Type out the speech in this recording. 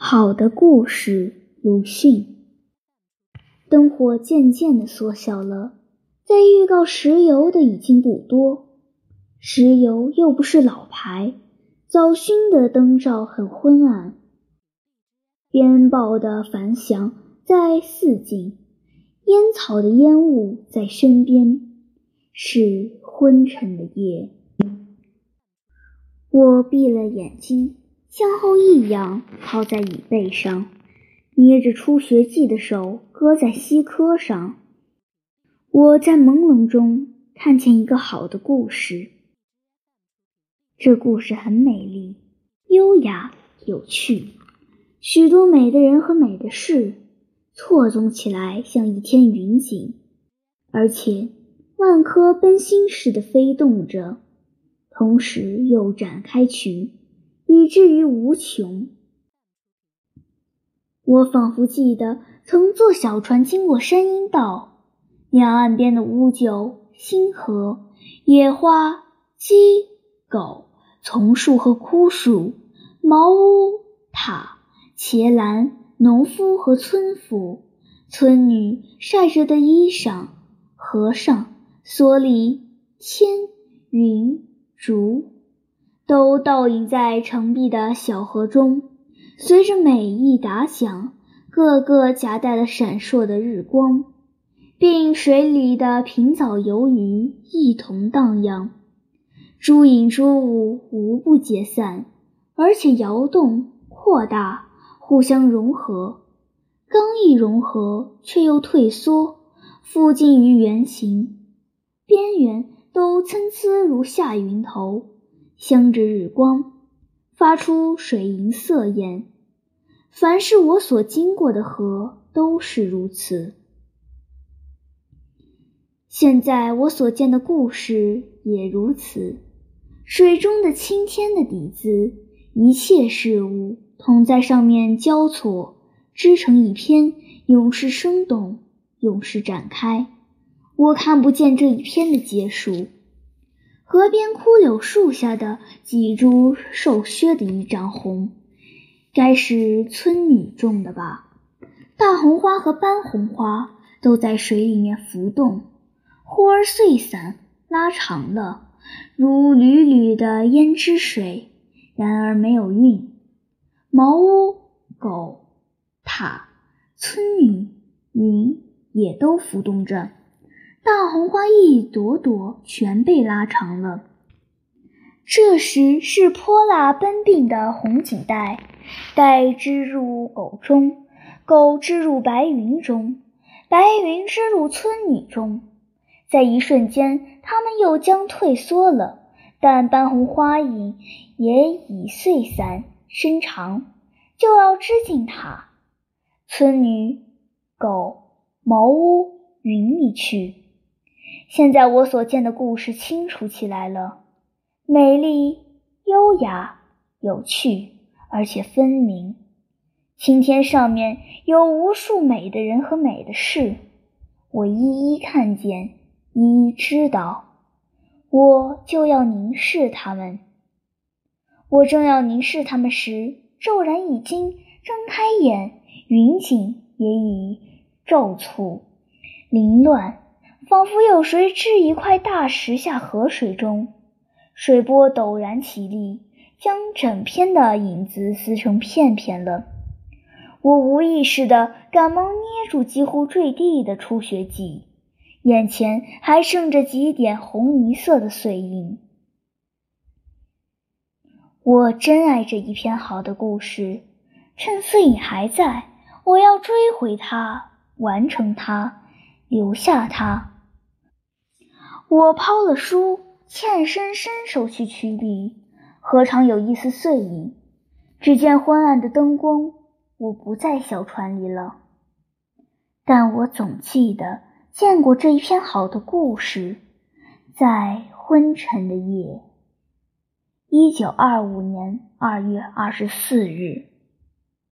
好的故事，鲁迅。灯火渐渐的缩小了，在预告石油的已经不多，石油又不是老牌，早熏的灯罩很昏暗。鞭炮的反响在四近，烟草的烟雾在身边，是昏沉的夜。我闭了眼睛。向后一仰，靠在椅背上，捏着初学记的手搁在膝磕上。我在朦胧中看见一个好的故事。这故事很美丽、优雅、有趣，许多美的人和美的事错综起来，像一天云锦，而且万颗奔星似的飞动着，同时又展开去。以至于无穷。我仿佛记得曾坐小船经过山阴道，两岸边的乌桕、星河、野花、鸡、狗、丛树和枯树、茅屋、塔、茄栏、农夫和村妇、村女晒着的衣裳、和尚、蓑笠、天、云、竹。都倒映在澄碧的小河中，随着每一打响，个个夹带了闪烁的日光，并水里的平藻游鱼一同荡漾，诸影诸物无不解散，而且摇动、扩大，互相融合。刚一融合，却又退缩，附近于圆形，边缘都参差如下云头。镶着日光，发出水银色焰。凡是我所经过的河，都是如此。现在我所见的故事也如此。水中的青天的底子，一切事物同在上面交错，织成一篇，永是生动，永是展开。我看不见这一篇的结束。河边枯柳树下的几株瘦削的一丈红，该是村女种的吧？大红花和斑红花都在水里面浮动，忽而碎散拉长了，如缕缕的胭脂水，然而没有韵。茅屋、狗、塔、村女、云也都浮动着。大红花一朵朵全被拉长了。这时是泼辣奔病的红锦带，带织入狗中，狗织入白云中，白云织入村女中。在一瞬间，它们又将退缩了，但斑红花影也已碎散伸长，就要织进塔、村女、狗、茅屋、云里去。现在我所见的故事清楚起来了，美丽、优雅、有趣，而且分明。青天上面有无数美的人和美的事，我一一看见，一一知道，我就要凝视他们。我正要凝视他们时，骤然已经睁开眼，云锦也已骤促、凌乱。仿佛有谁掷一块大石下河水中，水波陡然起立，将整片的影子撕成片片了。我无意识地赶忙捏住几乎坠地的初学记，眼前还剩着几点红泥色的碎印。我真爱这一篇好的故事，趁碎影还在，我要追回它，完成它，留下它。我抛了书，欠身伸手去取笔，何尝有一丝碎影？只见昏暗的灯光，我不在小船里了。但我总记得见过这一篇好的故事，在昏沉的夜。一九二五年二月二十四日。